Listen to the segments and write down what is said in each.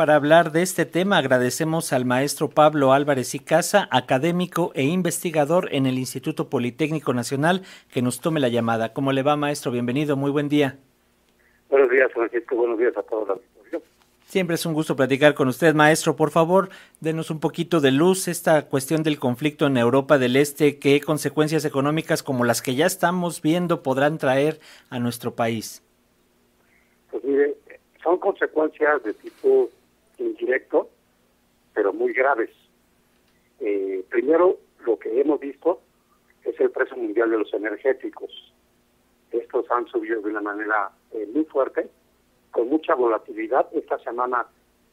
para hablar de este tema. Agradecemos al maestro Pablo Álvarez y Casa, académico e investigador en el Instituto Politécnico Nacional, que nos tome la llamada. ¿Cómo le va, maestro? Bienvenido, muy buen día. Buenos días, Francisco. Buenos días a todos. Siempre es un gusto platicar con usted, maestro. Por favor, denos un poquito de luz esta cuestión del conflicto en Europa del Este. ¿Qué consecuencias económicas como las que ya estamos viendo podrán traer a nuestro país? Pues mire, son consecuencias de tipo indirecto, pero muy graves. Eh, primero, lo que hemos visto es el precio mundial de los energéticos. Estos han subido de una manera eh, muy fuerte con mucha volatilidad. Esta semana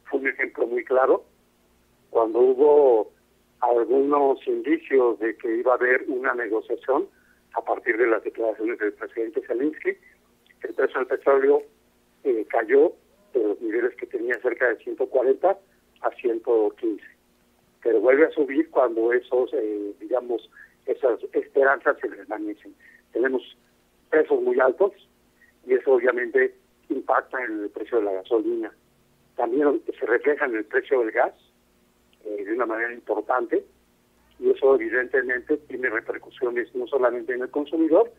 fue un ejemplo muy claro, cuando hubo algunos indicios de que iba a haber una negociación a partir de las declaraciones del presidente Zelensky, el precio del petróleo eh, cayó de los niveles que tenía cerca de 140 a 115. Pero vuelve a subir cuando esos, eh, digamos, esas esperanzas se desvanecen. Tenemos precios muy altos y eso obviamente impacta en el precio de la gasolina. También se refleja en el precio del gas eh, de una manera importante y eso evidentemente tiene repercusiones no solamente en el consumidor,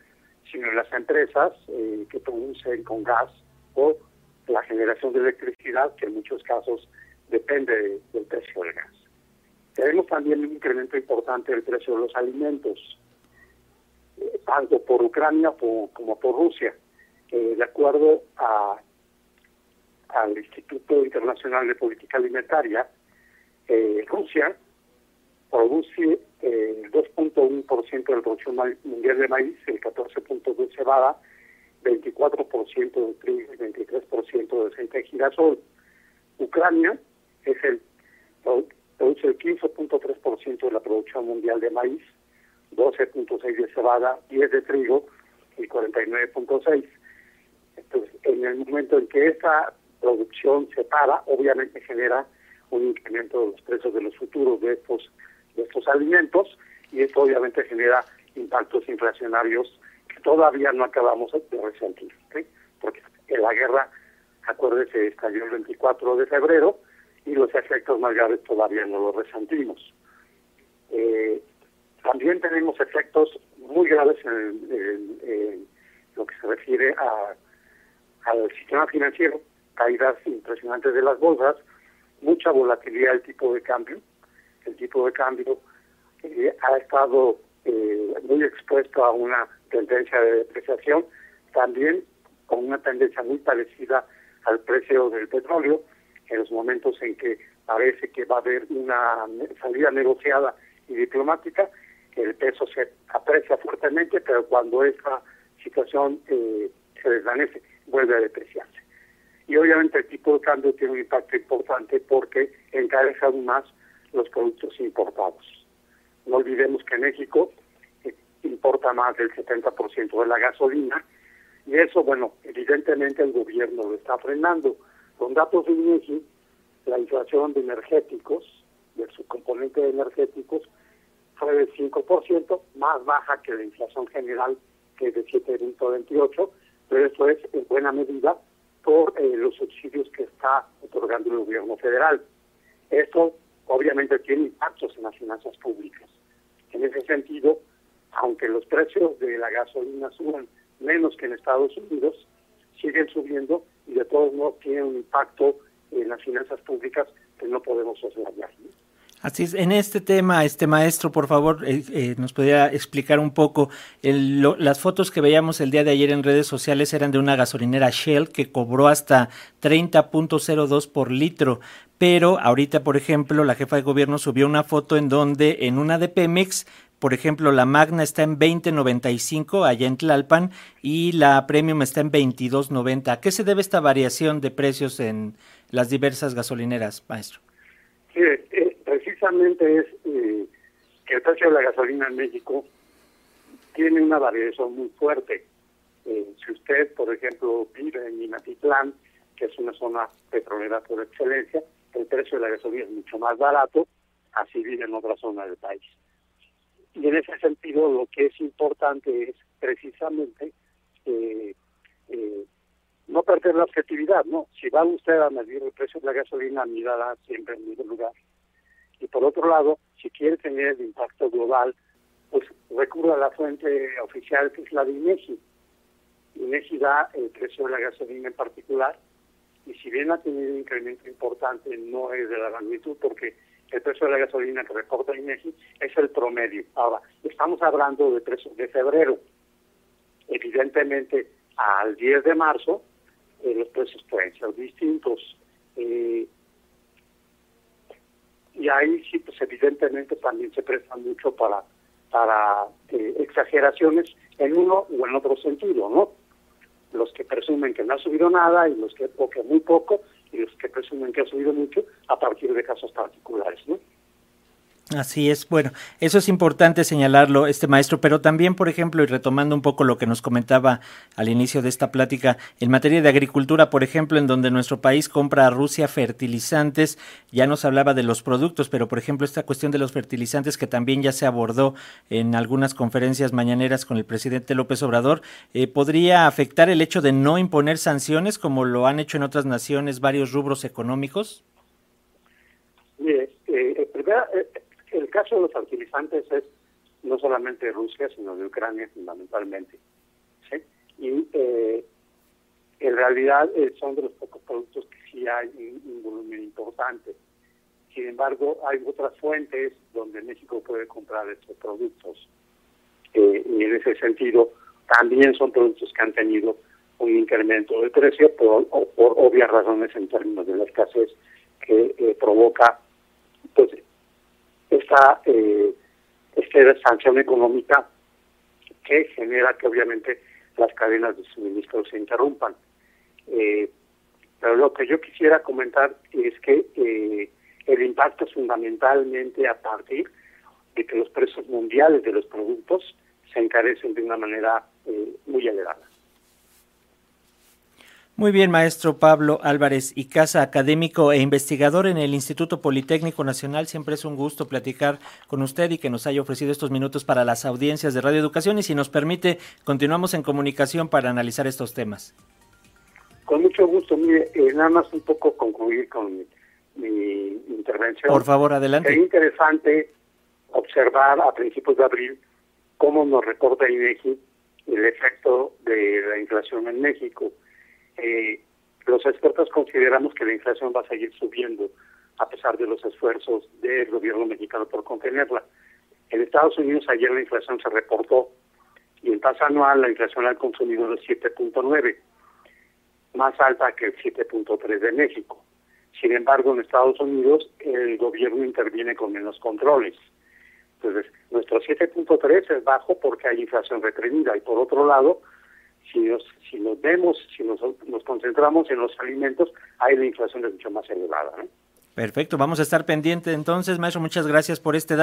sino en las empresas eh, que producen con gas o la generación de electricidad, que en muchos casos depende del precio del gas. Tenemos también un incremento importante del precio de los alimentos, eh, tanto por Ucrania como por Rusia de acuerdo al Instituto Internacional de Política Alimentaria, eh, Rusia produce eh, el 2.1% de la producción mundial de maíz, el 14.2% de cebada, 24% de trigo y 23% de aceite de girasol. Ucrania es el produce el 15.3% de la producción mundial de maíz, 12.6% de cebada, 10% de trigo y 49.6%. Entonces, en el momento en que esa producción se para, obviamente genera un incremento de los precios de los futuros de estos, de estos alimentos y esto obviamente genera impactos inflacionarios todavía no acabamos de resentir, porque la guerra, acuérdese, estalló el 24 de febrero y los efectos más graves todavía no los resentimos. Eh, también tenemos efectos muy graves en lo que se refiere a al sistema financiero, caídas impresionantes de las bolsas, mucha volatilidad del tipo de cambio. El tipo de cambio eh, ha estado eh, expuesto a una tendencia de depreciación, también con una tendencia muy parecida al precio del petróleo, en los momentos en que parece que va a haber una salida negociada y diplomática, el peso se aprecia fuertemente, pero cuando esta situación eh, se desvanece vuelve a depreciarse. Y obviamente el tipo de cambio tiene un impacto importante porque encarece aún más los productos importados. No olvidemos que México importa más del 70% de la gasolina y eso, bueno, evidentemente el gobierno lo está frenando. Con datos de INEGI, la inflación de energéticos, de su componente de energéticos, fue del 5%, más baja que la inflación general, que es de 7.28%, pero eso es en buena medida por eh, los subsidios que está otorgando el gobierno federal. Esto obviamente tiene impactos en las finanzas públicas. En ese sentido, aunque los precios de la gasolina suban menos que en Estados Unidos, siguen subiendo y de todos modos tienen un impacto en las finanzas públicas que no podemos soslayar. Así es, en este tema, este maestro, por favor, eh, eh, nos podría explicar un poco. las fotos que veíamos el día de ayer en redes sociales eran de una gasolinera Shell que cobró hasta 30.02 por litro, pero ahorita, por ejemplo, la jefa de gobierno subió una foto en donde en una de Pemex, por ejemplo, la Magna está en 20.95 allá en Tlalpan y la Premium está en 22.90. ¿A qué se debe esta variación de precios en las diversas gasolineras, maestro? Sí, precisamente es eh, que el precio de la gasolina en México tiene una variación muy fuerte. Eh, si usted, por ejemplo, vive en Minatitlán, que es una zona petrolera por excelencia, el precio de la gasolina es mucho más barato, así vive en otra zona del país. Y en ese sentido, lo que es importante es precisamente eh, no perder la objetividad, ¿no? Si va usted a medir el precio de la gasolina, mírala siempre en el mismo lugar. Y por otro lado, si quiere tener el impacto global, pues recurra a la fuente oficial que es la de INEGI. INEGI da el precio de la gasolina en particular, y si bien ha tenido un incremento importante, no es de la magnitud, porque el precio de la gasolina que reporta INEGI es el promedio. Ahora, estamos hablando de precios de febrero. Evidentemente, al 10 de marzo, eh, los precios pueden ser distintos. Eh, y ahí sí, pues evidentemente también se presta mucho para, para eh, exageraciones en uno o en otro sentido, ¿no? Los que presumen que no ha subido nada y los que, o que muy poco, y los que presumen que ha subido mucho a partir de casos particulares, ¿no? Así es, bueno, eso es importante señalarlo, este maestro, pero también, por ejemplo, y retomando un poco lo que nos comentaba al inicio de esta plática, en materia de agricultura, por ejemplo, en donde nuestro país compra a Rusia fertilizantes, ya nos hablaba de los productos, pero por ejemplo, esta cuestión de los fertilizantes que también ya se abordó en algunas conferencias mañaneras con el presidente López Obrador, eh, ¿podría afectar el hecho de no imponer sanciones como lo han hecho en otras naciones varios rubros económicos? Mire, eh, eh, el caso de los fertilizantes es no solamente de Rusia, sino de Ucrania fundamentalmente. Y eh, en realidad eh, son de los pocos productos que sí hay un, volumen importante. Sin embargo, hay otras fuentes donde México puede comprar estos productos. Eh, y en ese sentido, también son productos que han tenido un incremento de precio por, por obvias razones en términos de la escasez que provoca pues esta, eh, esta sanción económica que genera que obviamente las cadenas de suministro se interrumpan. Eh, pero lo que yo quisiera comentar es que eh, el impacto es fundamentalmente a partir de que los precios mundiales de los productos se encarecen de una manera muy elevada. Muy bien, maestro Pablo Álvarez y casa académico e investigador en el Instituto Politécnico Nacional. Siempre es un gusto platicar con usted y que nos haya ofrecido estos minutos para las audiencias de Radio Educación. Y si nos permite, continuamos en comunicación para analizar estos temas. Con mucho gusto. Mire, eh, nada más un poco concluir con mi, intervención. Por favor, adelante. Es interesante observar a principios de abril cómo nos reporta INEGI el efecto de la inflación en México eh, los expertos consideramos que la inflación va a seguir subiendo a pesar de los esfuerzos del gobierno mexicano por contenerla. En Estados Unidos ayer la inflación se reportó y en tasa anual la inflación al consumidor es 7.9, más alta que el 7.3 de México. Sin embargo, en Estados Unidos el gobierno interviene con menos controles. Entonces, nuestro 7.3 es bajo porque hay inflación reprimida y por otro lado, si nos, si nos vemos, si nos, nos concentramos en los alimentos, ahí la inflación es mucho más elevada. Perfecto, vamos a estar pendientes entonces, maestro, muchas gracias por este dato.